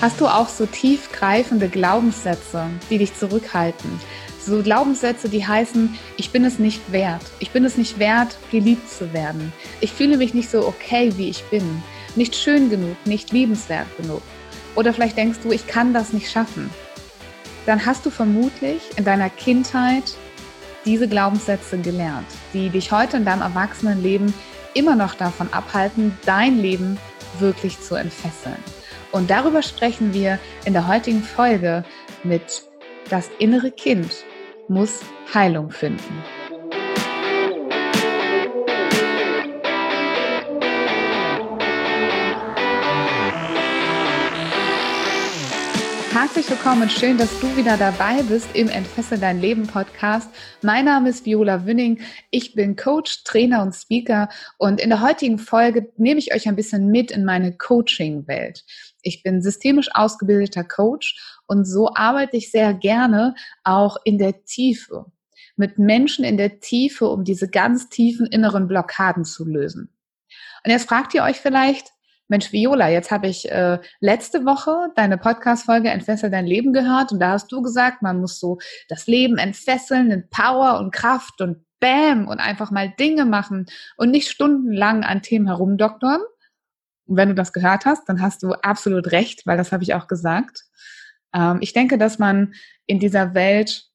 Hast du auch so tiefgreifende Glaubenssätze, die dich zurückhalten? So Glaubenssätze, die heißen, ich bin es nicht wert. Ich bin es nicht wert, geliebt zu werden. Ich fühle mich nicht so okay, wie ich bin. Nicht schön genug, nicht liebenswert genug. Oder vielleicht denkst du, ich kann das nicht schaffen. Dann hast du vermutlich in deiner Kindheit diese Glaubenssätze gelernt, die dich heute in deinem Erwachsenenleben immer noch davon abhalten, dein Leben wirklich zu entfesseln. Und darüber sprechen wir in der heutigen Folge mit Das innere Kind muss Heilung finden. Herzlich willkommen und schön, dass du wieder dabei bist im Entfessel dein Leben Podcast. Mein Name ist Viola Wünning. Ich bin Coach, Trainer und Speaker und in der heutigen Folge nehme ich euch ein bisschen mit in meine Coaching-Welt. Ich bin systemisch ausgebildeter Coach und so arbeite ich sehr gerne auch in der Tiefe mit Menschen in der Tiefe, um diese ganz tiefen inneren Blockaden zu lösen. Und jetzt fragt ihr euch vielleicht, Mensch, Viola, jetzt habe ich äh, letzte Woche deine Podcast-Folge Entfessel dein Leben gehört und da hast du gesagt, man muss so das Leben entfesseln in Power und Kraft und Bam und einfach mal Dinge machen und nicht stundenlang an Themen herumdoktern. Und wenn du das gehört hast, dann hast du absolut recht, weil das habe ich auch gesagt. Ähm, ich denke, dass man in dieser Welt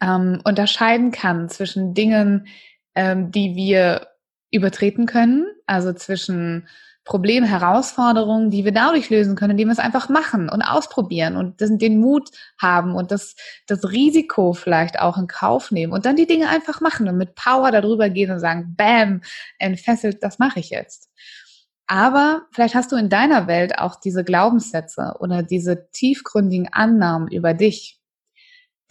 ähm, unterscheiden kann zwischen Dingen, ähm, die wir übertreten können, also zwischen Probleme, Herausforderungen, die wir dadurch lösen können, indem wir es einfach machen und ausprobieren und den Mut haben und das, das Risiko vielleicht auch in Kauf nehmen und dann die Dinge einfach machen und mit Power darüber gehen und sagen, bam, entfesselt, das mache ich jetzt. Aber vielleicht hast du in deiner Welt auch diese Glaubenssätze oder diese tiefgründigen Annahmen über dich,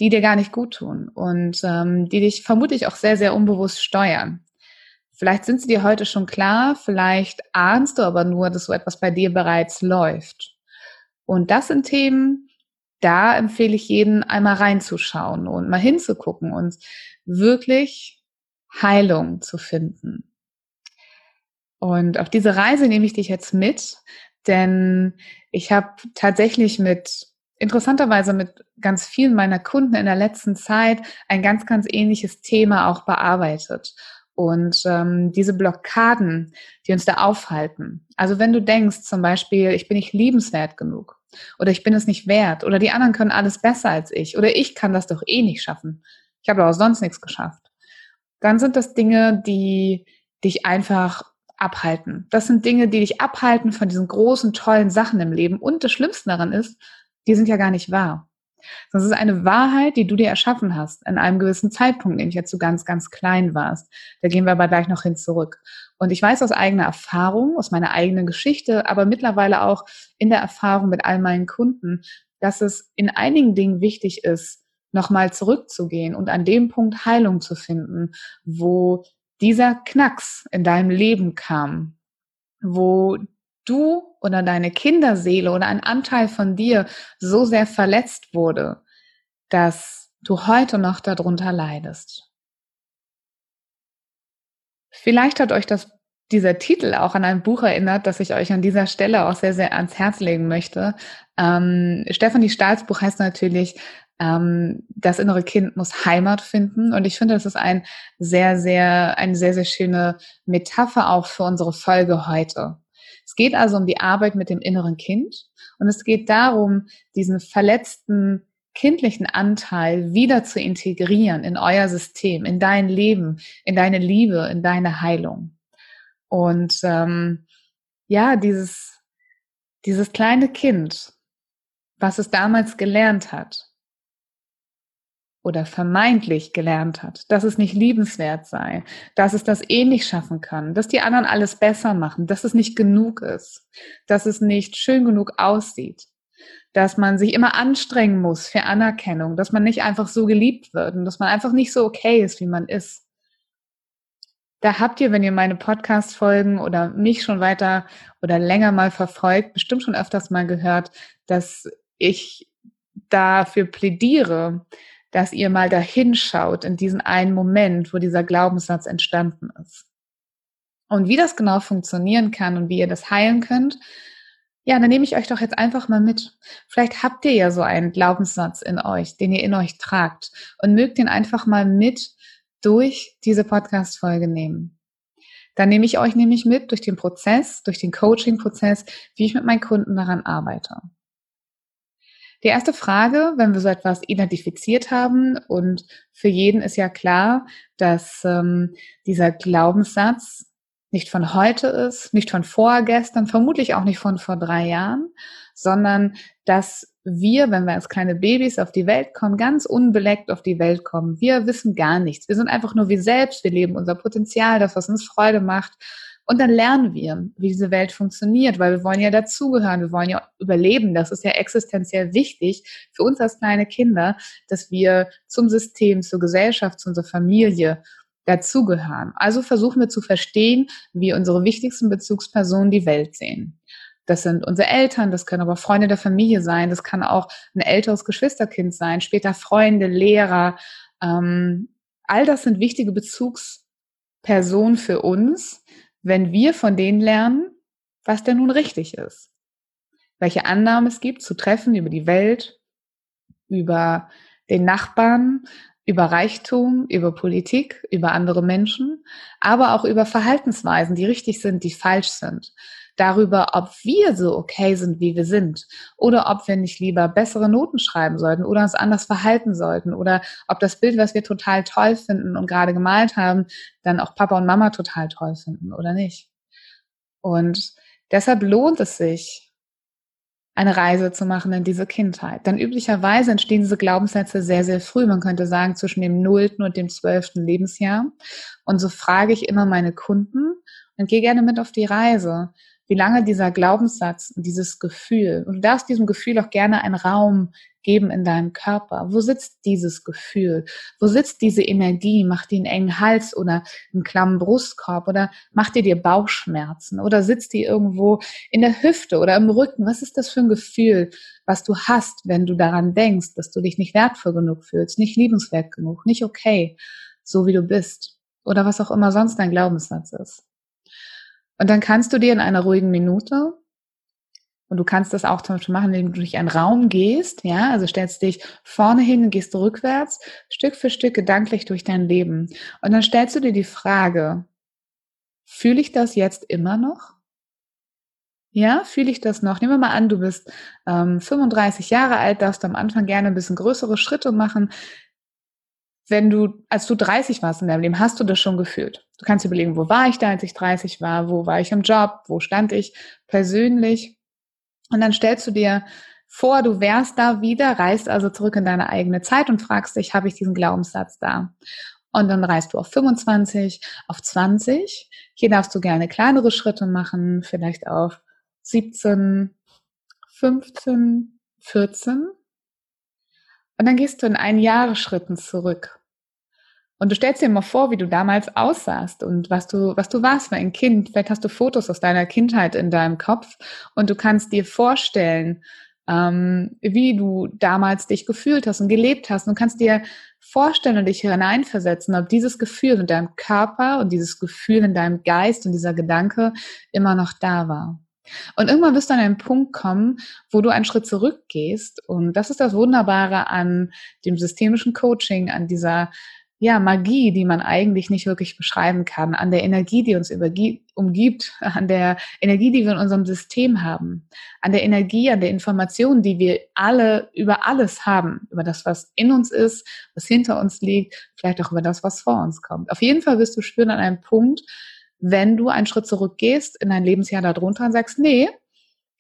die dir gar nicht gut tun und ähm, die dich vermutlich auch sehr, sehr unbewusst steuern. Vielleicht sind sie dir heute schon klar, vielleicht ahnst du aber nur, dass so etwas bei dir bereits läuft. Und das sind Themen, da empfehle ich jeden einmal reinzuschauen und mal hinzugucken und wirklich Heilung zu finden. Und auf diese Reise nehme ich dich jetzt mit, denn ich habe tatsächlich mit interessanterweise mit ganz vielen meiner Kunden in der letzten Zeit ein ganz, ganz ähnliches Thema auch bearbeitet. Und ähm, diese Blockaden, die uns da aufhalten. Also wenn du denkst zum Beispiel, ich bin nicht liebenswert genug oder ich bin es nicht wert oder die anderen können alles besser als ich oder ich kann das doch eh nicht schaffen. Ich habe auch sonst nichts geschafft. Dann sind das Dinge, die dich einfach abhalten. Das sind Dinge, die dich abhalten von diesen großen, tollen Sachen im Leben. Und das Schlimmste daran ist, die sind ja gar nicht wahr. Das ist eine Wahrheit, die du dir erschaffen hast, in einem gewissen Zeitpunkt, nämlich als du ganz, ganz klein warst. Da gehen wir aber gleich noch hin zurück. Und ich weiß aus eigener Erfahrung, aus meiner eigenen Geschichte, aber mittlerweile auch in der Erfahrung mit all meinen Kunden, dass es in einigen Dingen wichtig ist, nochmal zurückzugehen und an dem Punkt Heilung zu finden, wo dieser Knacks in deinem Leben kam, wo du oder deine Kinderseele oder ein Anteil von dir so sehr verletzt wurde, dass du heute noch darunter leidest. Vielleicht hat euch das, dieser Titel auch an ein Buch erinnert, das ich euch an dieser Stelle auch sehr, sehr ans Herz legen möchte. Ähm, Stefanie Stahls Buch heißt natürlich ähm, Das innere Kind muss Heimat finden. Und ich finde, das ist ein sehr, sehr, eine sehr, sehr schöne Metapher auch für unsere Folge heute. Es geht also um die Arbeit mit dem inneren Kind und es geht darum, diesen verletzten kindlichen Anteil wieder zu integrieren in euer System, in dein Leben, in deine Liebe, in deine Heilung. Und ähm, ja, dieses, dieses kleine Kind, was es damals gelernt hat, oder vermeintlich gelernt hat, dass es nicht liebenswert sei, dass es das eh nicht schaffen kann, dass die anderen alles besser machen, dass es nicht genug ist, dass es nicht schön genug aussieht. dass man sich immer anstrengen muss für Anerkennung, dass man nicht einfach so geliebt wird und dass man einfach nicht so okay ist, wie man ist. Da habt ihr, wenn ihr meine Podcast-Folgen oder mich schon weiter oder länger mal verfolgt, bestimmt schon öfters mal gehört, dass ich dafür plädiere, dass ihr mal dahin schaut in diesen einen Moment, wo dieser Glaubenssatz entstanden ist. Und wie das genau funktionieren kann und wie ihr das heilen könnt, ja, dann nehme ich euch doch jetzt einfach mal mit. Vielleicht habt ihr ja so einen Glaubenssatz in euch, den ihr in euch tragt und mögt den einfach mal mit durch diese Podcast-Folge nehmen. Dann nehme ich euch nämlich mit durch den Prozess, durch den Coaching-Prozess, wie ich mit meinen Kunden daran arbeite. Die erste Frage, wenn wir so etwas identifiziert haben und für jeden ist ja klar, dass ähm, dieser Glaubenssatz nicht von heute ist, nicht von vorgestern, vermutlich auch nicht von vor drei Jahren, sondern dass wir, wenn wir als kleine Babys auf die Welt kommen, ganz unbeleckt auf die Welt kommen. Wir wissen gar nichts. Wir sind einfach nur wir selbst. Wir leben unser Potenzial, das, was uns Freude macht. Und dann lernen wir, wie diese Welt funktioniert, weil wir wollen ja dazugehören, wir wollen ja überleben. Das ist ja existenziell wichtig für uns als kleine Kinder, dass wir zum System, zur Gesellschaft, zu unserer Familie dazugehören. Also versuchen wir zu verstehen, wie unsere wichtigsten Bezugspersonen die Welt sehen. Das sind unsere Eltern, das können aber Freunde der Familie sein, das kann auch ein älteres Geschwisterkind sein, später Freunde, Lehrer. Ähm, all das sind wichtige Bezugspersonen für uns, wenn wir von denen lernen, was denn nun richtig ist. Welche Annahmen es gibt zu treffen über die Welt, über den Nachbarn, über Reichtum, über Politik, über andere Menschen, aber auch über Verhaltensweisen, die richtig sind, die falsch sind. Darüber, ob wir so okay sind, wie wir sind, oder ob wir nicht lieber bessere Noten schreiben sollten oder uns anders verhalten sollten, oder ob das Bild, was wir total toll finden und gerade gemalt haben, dann auch Papa und Mama total toll finden oder nicht. Und deshalb lohnt es sich, eine Reise zu machen in diese Kindheit. Dann üblicherweise entstehen diese Glaubenssätze sehr, sehr früh. Man könnte sagen zwischen dem nullten und dem zwölften Lebensjahr. Und so frage ich immer meine Kunden und gehe gerne mit auf die Reise wie lange dieser Glaubenssatz, dieses Gefühl, und du darfst diesem Gefühl auch gerne einen Raum geben in deinem Körper. Wo sitzt dieses Gefühl? Wo sitzt diese Energie? Macht die einen engen Hals oder einen klammen Brustkorb oder macht die dir Bauchschmerzen oder sitzt die irgendwo in der Hüfte oder im Rücken? Was ist das für ein Gefühl, was du hast, wenn du daran denkst, dass du dich nicht wertvoll genug fühlst, nicht liebenswert genug, nicht okay, so wie du bist oder was auch immer sonst dein Glaubenssatz ist? Und dann kannst du dir in einer ruhigen Minute, und du kannst das auch zum Beispiel machen, indem du durch einen Raum gehst, ja, also stellst dich vorne hin und gehst rückwärts, Stück für Stück gedanklich durch dein Leben. Und dann stellst du dir die Frage, fühle ich das jetzt immer noch? Ja, fühle ich das noch? Nehmen wir mal an, du bist ähm, 35 Jahre alt, darfst am Anfang gerne ein bisschen größere Schritte machen wenn du, als du 30 warst in deinem Leben, hast du das schon gefühlt. Du kannst überlegen, wo war ich da, als ich 30 war, wo war ich im Job, wo stand ich persönlich. Und dann stellst du dir vor, du wärst da wieder, reist also zurück in deine eigene Zeit und fragst dich, habe ich diesen Glaubenssatz da? Und dann reist du auf 25, auf 20. Hier darfst du gerne kleinere Schritte machen, vielleicht auf 17, 15, 14. Und dann gehst du in einen Jahresschritten zurück. Und du stellst dir mal vor, wie du damals aussahst und was du, was du warst für ein Kind. Vielleicht hast du Fotos aus deiner Kindheit in deinem Kopf und du kannst dir vorstellen, ähm, wie du damals dich gefühlt hast und gelebt hast. Und du kannst dir vorstellen und dich hineinversetzen, ob dieses Gefühl in deinem Körper und dieses Gefühl in deinem Geist und dieser Gedanke immer noch da war. Und irgendwann wirst du an einen Punkt kommen, wo du einen Schritt zurückgehst. Und das ist das Wunderbare an dem systemischen Coaching, an dieser ja, Magie, die man eigentlich nicht wirklich beschreiben kann, an der Energie, die uns umgibt, an der Energie, die wir in unserem System haben, an der Energie, an der Information, die wir alle über alles haben, über das, was in uns ist, was hinter uns liegt, vielleicht auch über das, was vor uns kommt. Auf jeden Fall wirst du spüren an einem Punkt, wenn du einen Schritt zurückgehst in ein Lebensjahr darunter und sagst, nee,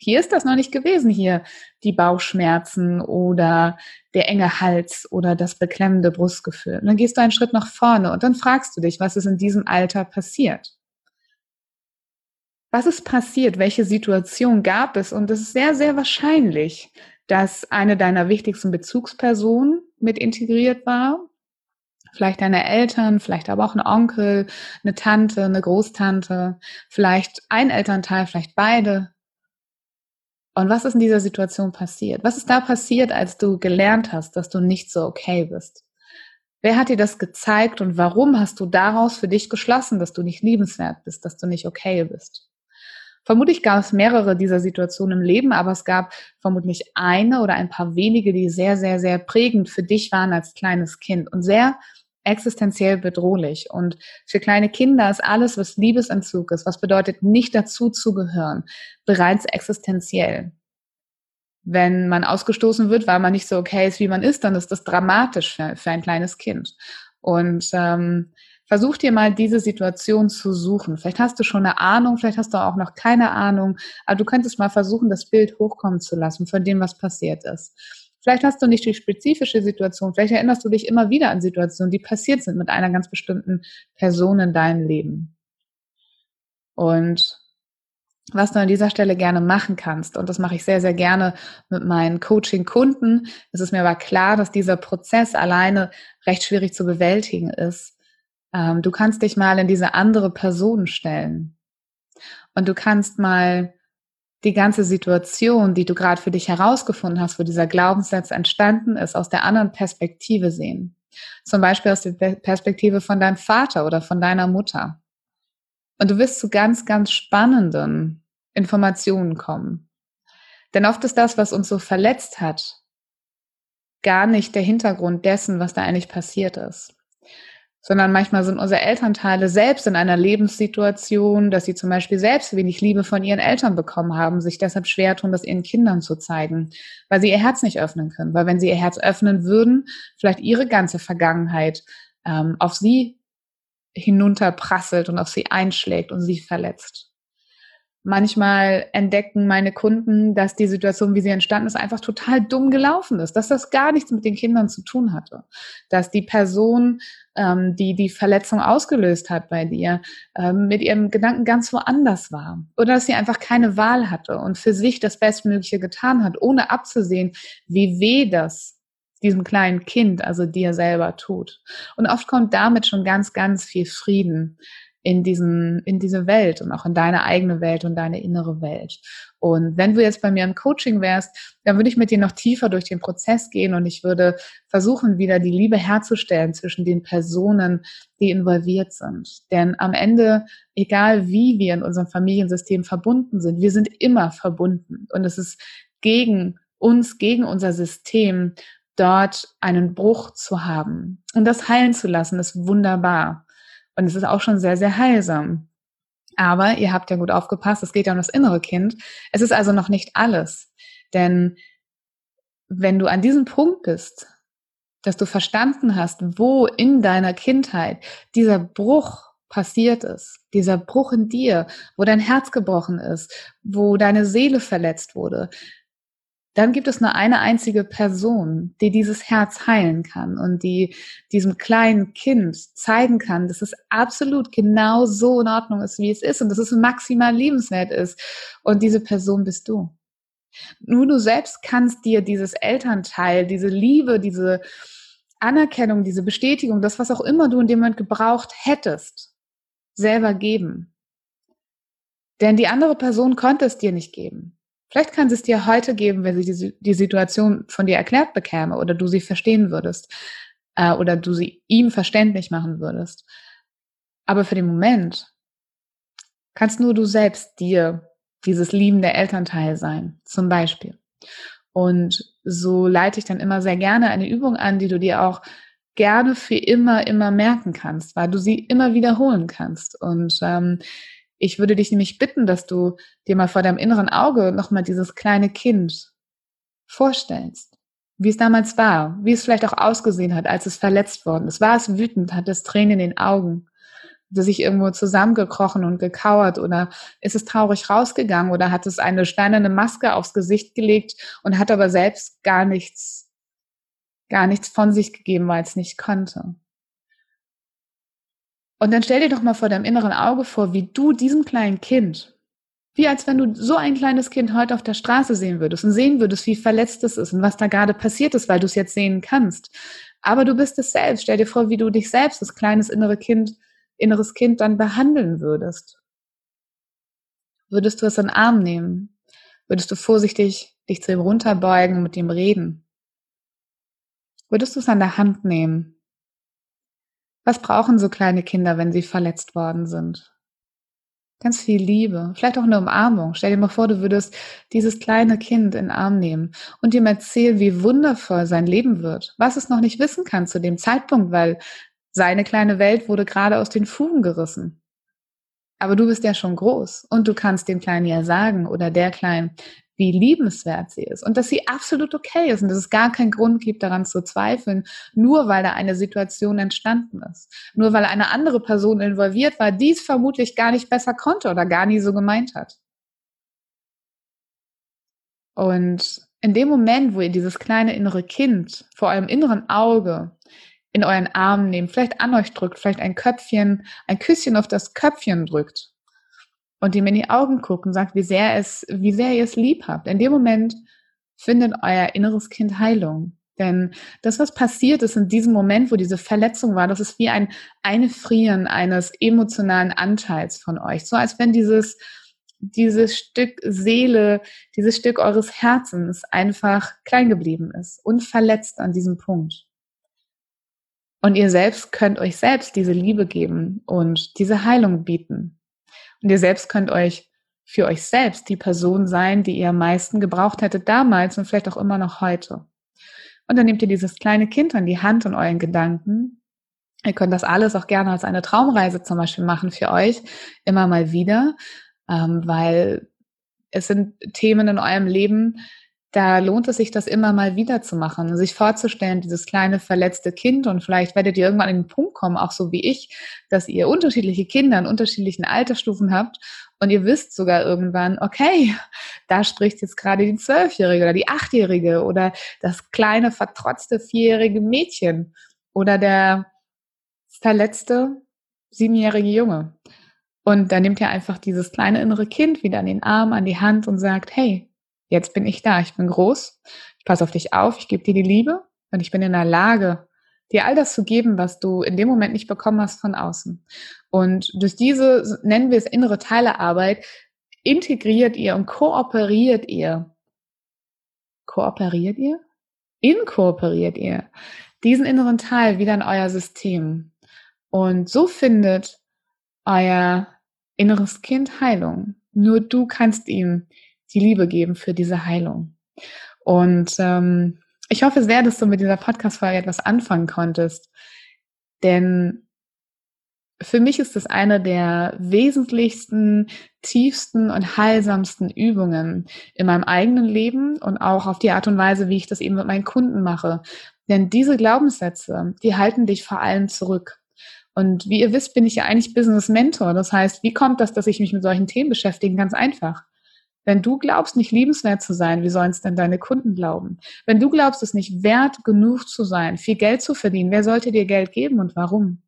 hier ist das noch nicht gewesen, hier die Bauchschmerzen oder der enge Hals oder das beklemmende Brustgefühl. Und dann gehst du einen Schritt nach vorne und dann fragst du dich, was ist in diesem Alter passiert? Was ist passiert? Welche Situation gab es? Und es ist sehr, sehr wahrscheinlich, dass eine deiner wichtigsten Bezugspersonen mit integriert war. Vielleicht deine Eltern, vielleicht aber auch ein Onkel, eine Tante, eine Großtante, vielleicht ein Elternteil, vielleicht beide. Und was ist in dieser Situation passiert? Was ist da passiert, als du gelernt hast, dass du nicht so okay bist? Wer hat dir das gezeigt und warum hast du daraus für dich geschlossen, dass du nicht liebenswert bist, dass du nicht okay bist? Vermutlich gab es mehrere dieser Situationen im Leben, aber es gab vermutlich eine oder ein paar wenige, die sehr, sehr, sehr prägend für dich waren als kleines Kind und sehr existenziell bedrohlich. Und für kleine Kinder ist alles, was Liebesentzug ist, was bedeutet, nicht dazu zu gehören, bereits existenziell. Wenn man ausgestoßen wird, weil man nicht so okay ist, wie man ist, dann ist das dramatisch für, für ein kleines Kind. Und ähm, versuch dir mal diese Situation zu suchen. Vielleicht hast du schon eine Ahnung, vielleicht hast du auch noch keine Ahnung, aber du könntest mal versuchen, das Bild hochkommen zu lassen von dem, was passiert ist. Vielleicht hast du nicht die spezifische Situation, vielleicht erinnerst du dich immer wieder an Situationen, die passiert sind mit einer ganz bestimmten Person in deinem Leben. Und was du an dieser Stelle gerne machen kannst, und das mache ich sehr, sehr gerne mit meinen Coaching-Kunden, es ist mir aber klar, dass dieser Prozess alleine recht schwierig zu bewältigen ist. Ähm, du kannst dich mal in diese andere Person stellen. Und du kannst mal die ganze Situation, die du gerade für dich herausgefunden hast, wo dieser Glaubenssatz entstanden ist, aus der anderen Perspektive sehen. Zum Beispiel aus der Perspektive von deinem Vater oder von deiner Mutter. Und du wirst zu ganz, ganz spannenden Informationen kommen. Denn oft ist das, was uns so verletzt hat, gar nicht der Hintergrund dessen, was da eigentlich passiert ist sondern manchmal sind unsere Elternteile selbst in einer Lebenssituation, dass sie zum Beispiel selbst wenig Liebe von ihren Eltern bekommen haben, sich deshalb schwer tun, das ihren Kindern zu zeigen, weil sie ihr Herz nicht öffnen können. Weil wenn sie ihr Herz öffnen würden, vielleicht ihre ganze Vergangenheit ähm, auf sie hinunterprasselt und auf sie einschlägt und sie verletzt. Manchmal entdecken meine Kunden, dass die Situation, wie sie entstanden ist, einfach total dumm gelaufen ist, dass das gar nichts mit den Kindern zu tun hatte, dass die Person, ähm, die die Verletzung ausgelöst hat bei dir, ähm, mit ihrem Gedanken ganz woanders war oder dass sie einfach keine Wahl hatte und für sich das Bestmögliche getan hat, ohne abzusehen, wie weh das diesem kleinen Kind, also dir selber tut. Und oft kommt damit schon ganz, ganz viel Frieden in diesen, in diese Welt und auch in deine eigene Welt und deine innere Welt. Und wenn du jetzt bei mir im Coaching wärst, dann würde ich mit dir noch tiefer durch den Prozess gehen und ich würde versuchen, wieder die Liebe herzustellen zwischen den Personen, die involviert sind. Denn am Ende, egal wie wir in unserem Familiensystem verbunden sind, wir sind immer verbunden. Und es ist gegen uns, gegen unser System, dort einen Bruch zu haben. Und das heilen zu lassen, ist wunderbar. Und es ist auch schon sehr, sehr heilsam. Aber ihr habt ja gut aufgepasst, es geht ja um das innere Kind. Es ist also noch nicht alles. Denn wenn du an diesem Punkt bist, dass du verstanden hast, wo in deiner Kindheit dieser Bruch passiert ist, dieser Bruch in dir, wo dein Herz gebrochen ist, wo deine Seele verletzt wurde, dann gibt es nur eine einzige Person, die dieses Herz heilen kann und die diesem kleinen Kind zeigen kann, dass es absolut genau so in Ordnung ist, wie es ist und dass es maximal liebenswert ist. Und diese Person bist du. Nur du selbst kannst dir dieses Elternteil, diese Liebe, diese Anerkennung, diese Bestätigung, das, was auch immer du in dem Moment gebraucht hättest, selber geben. Denn die andere Person konnte es dir nicht geben. Vielleicht kann sie es dir heute geben, wenn sie die, die Situation von dir erklärt bekäme oder du sie verstehen würdest äh, oder du sie ihm verständlich machen würdest. Aber für den Moment kannst nur du selbst dir dieses liebende Elternteil sein, zum Beispiel. Und so leite ich dann immer sehr gerne eine Übung an, die du dir auch gerne für immer, immer merken kannst, weil du sie immer wiederholen kannst. Und ähm, ich würde dich nämlich bitten, dass du dir mal vor deinem inneren Auge nochmal dieses kleine Kind vorstellst. Wie es damals war, wie es vielleicht auch ausgesehen hat, als es verletzt worden ist. War es wütend, hat es Tränen in den Augen? Hat es sich irgendwo zusammengekrochen und gekauert oder ist es traurig rausgegangen oder hat es eine steinerne Maske aufs Gesicht gelegt und hat aber selbst gar nichts, gar nichts von sich gegeben, weil es nicht konnte? Und dann stell dir doch mal vor deinem inneren Auge vor, wie du diesem kleinen Kind Wie als wenn du so ein kleines Kind heute auf der Straße sehen würdest und sehen würdest, wie verletzt es ist und was da gerade passiert ist, weil du es jetzt sehen kannst. Aber du bist es selbst. Stell dir vor, wie du dich selbst, das kleines innere Kind, inneres Kind dann behandeln würdest. Würdest du es in den Arm nehmen? Würdest du vorsichtig dich zu ihm runterbeugen und mit ihm reden? Würdest du es an der Hand nehmen? Was brauchen so kleine Kinder, wenn sie verletzt worden sind? Ganz viel Liebe, vielleicht auch eine Umarmung. Stell dir mal vor, du würdest dieses kleine Kind in den Arm nehmen und ihm erzählen, wie wundervoll sein Leben wird, was es noch nicht wissen kann zu dem Zeitpunkt, weil seine kleine Welt wurde gerade aus den Fugen gerissen. Aber du bist ja schon groß und du kannst dem Kleinen ja sagen oder der Kleinen, wie liebenswert sie ist und dass sie absolut okay ist und dass es gar keinen Grund gibt, daran zu zweifeln, nur weil da eine Situation entstanden ist. Nur weil eine andere Person involviert war, die es vermutlich gar nicht besser konnte oder gar nie so gemeint hat. Und in dem Moment, wo ihr dieses kleine innere Kind vor eurem inneren Auge in euren Arm nehmt, vielleicht an euch drückt, vielleicht ein Köpfchen, ein Küsschen auf das Köpfchen drückt, und ihm in die Augen guckt und sagt, wie sehr es, wie sehr ihr es lieb habt. In dem Moment findet euer inneres Kind Heilung. Denn das, was passiert ist in diesem Moment, wo diese Verletzung war, das ist wie ein Einfrieren eines emotionalen Anteils von euch. So als wenn dieses, dieses Stück Seele, dieses Stück eures Herzens einfach klein geblieben ist und verletzt an diesem Punkt. Und ihr selbst könnt euch selbst diese Liebe geben und diese Heilung bieten. Und ihr selbst könnt euch für euch selbst die Person sein, die ihr am meisten gebraucht hättet damals und vielleicht auch immer noch heute. Und dann nehmt ihr dieses kleine Kind an die Hand und euren Gedanken. Ihr könnt das alles auch gerne als eine Traumreise zum Beispiel machen für euch, immer mal wieder, ähm, weil es sind Themen in eurem Leben, da lohnt es sich, das immer mal wieder zu machen, sich vorzustellen, dieses kleine verletzte Kind und vielleicht werdet ihr irgendwann an den Punkt kommen, auch so wie ich, dass ihr unterschiedliche Kinder in unterschiedlichen Altersstufen habt und ihr wisst sogar irgendwann, okay, da spricht jetzt gerade die Zwölfjährige oder die Achtjährige oder das kleine vertrotzte vierjährige Mädchen oder der verletzte siebenjährige Junge. Und dann nimmt ihr einfach dieses kleine innere Kind wieder an den Arm, an die Hand und sagt, hey, Jetzt bin ich da, ich bin groß, ich passe auf dich auf, ich gebe dir die Liebe und ich bin in der Lage, dir all das zu geben, was du in dem Moment nicht bekommen hast von außen. Und durch diese, nennen wir es innere Teilearbeit, integriert ihr und kooperiert ihr. Kooperiert ihr? Inkooperiert ihr diesen inneren Teil wieder in euer System. Und so findet euer inneres Kind Heilung. Nur du kannst ihm die Liebe geben für diese Heilung. Und ähm, ich hoffe sehr, dass du mit dieser Podcast-Folge etwas anfangen konntest. Denn für mich ist es eine der wesentlichsten, tiefsten und heilsamsten Übungen in meinem eigenen Leben und auch auf die Art und Weise, wie ich das eben mit meinen Kunden mache. Denn diese Glaubenssätze, die halten dich vor allem zurück. Und wie ihr wisst, bin ich ja eigentlich Business Mentor. Das heißt, wie kommt das, dass ich mich mit solchen Themen beschäftige? Ganz einfach. Wenn du glaubst, nicht liebenswert zu sein, wie sollen es denn deine Kunden glauben? Wenn du glaubst, es nicht wert genug zu sein, viel Geld zu verdienen, wer sollte dir Geld geben und warum?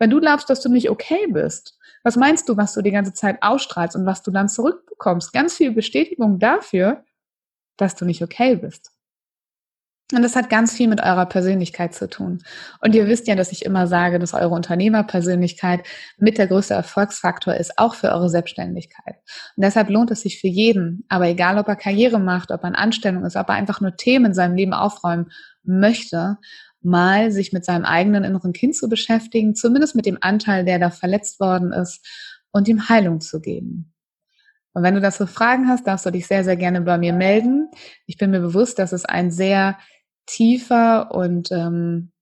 Wenn du glaubst, dass du nicht okay bist, was meinst du, was du die ganze Zeit ausstrahlst und was du dann zurückbekommst? Ganz viel Bestätigung dafür, dass du nicht okay bist. Und das hat ganz viel mit eurer Persönlichkeit zu tun. Und ihr wisst ja, dass ich immer sage, dass eure Unternehmerpersönlichkeit mit der größte Erfolgsfaktor ist, auch für eure Selbstständigkeit. Und deshalb lohnt es sich für jeden, aber egal ob er Karriere macht, ob er in Anstellung ist, ob er einfach nur Themen in seinem Leben aufräumen möchte, mal sich mit seinem eigenen inneren Kind zu beschäftigen, zumindest mit dem Anteil, der da verletzt worden ist, und ihm Heilung zu geben. Und wenn du dazu Fragen hast, darfst du dich sehr, sehr gerne bei mir melden. Ich bin mir bewusst, dass es ein sehr tiefer und ähm,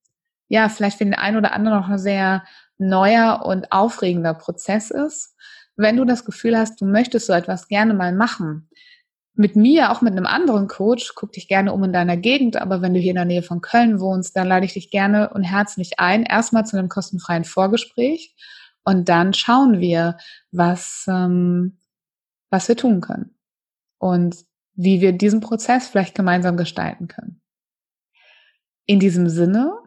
ja, vielleicht für den einen oder anderen noch ein sehr neuer und aufregender Prozess ist. Wenn du das Gefühl hast, du möchtest so etwas gerne mal machen, mit mir, auch mit einem anderen Coach, guck dich gerne um in deiner Gegend, aber wenn du hier in der Nähe von Köln wohnst, dann lade ich dich gerne und herzlich ein, erstmal zu einem kostenfreien Vorgespräch und dann schauen wir, was, ähm, was wir tun können und wie wir diesen Prozess vielleicht gemeinsam gestalten können. In diesem Sinne,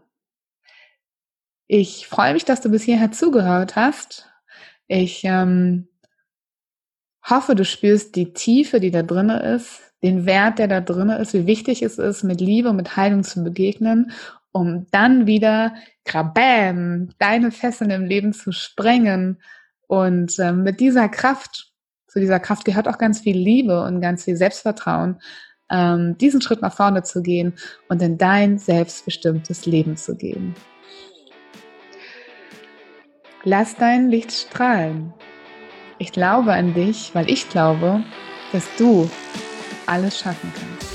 ich freue mich, dass du bis hierher zugehört hast. Ich ähm, hoffe, du spürst die Tiefe, die da drin ist, den Wert, der da drin ist, wie wichtig es ist, mit Liebe, mit Heilung zu begegnen, um dann wieder, krabam, deine Fesseln im Leben zu sprengen. Und äh, mit dieser Kraft, zu dieser Kraft gehört auch ganz viel Liebe und ganz viel Selbstvertrauen, ähm, diesen Schritt nach vorne zu gehen und in dein selbstbestimmtes Leben zu gehen. Lass dein Licht strahlen. Ich glaube an dich, weil ich glaube, dass du alles schaffen kannst.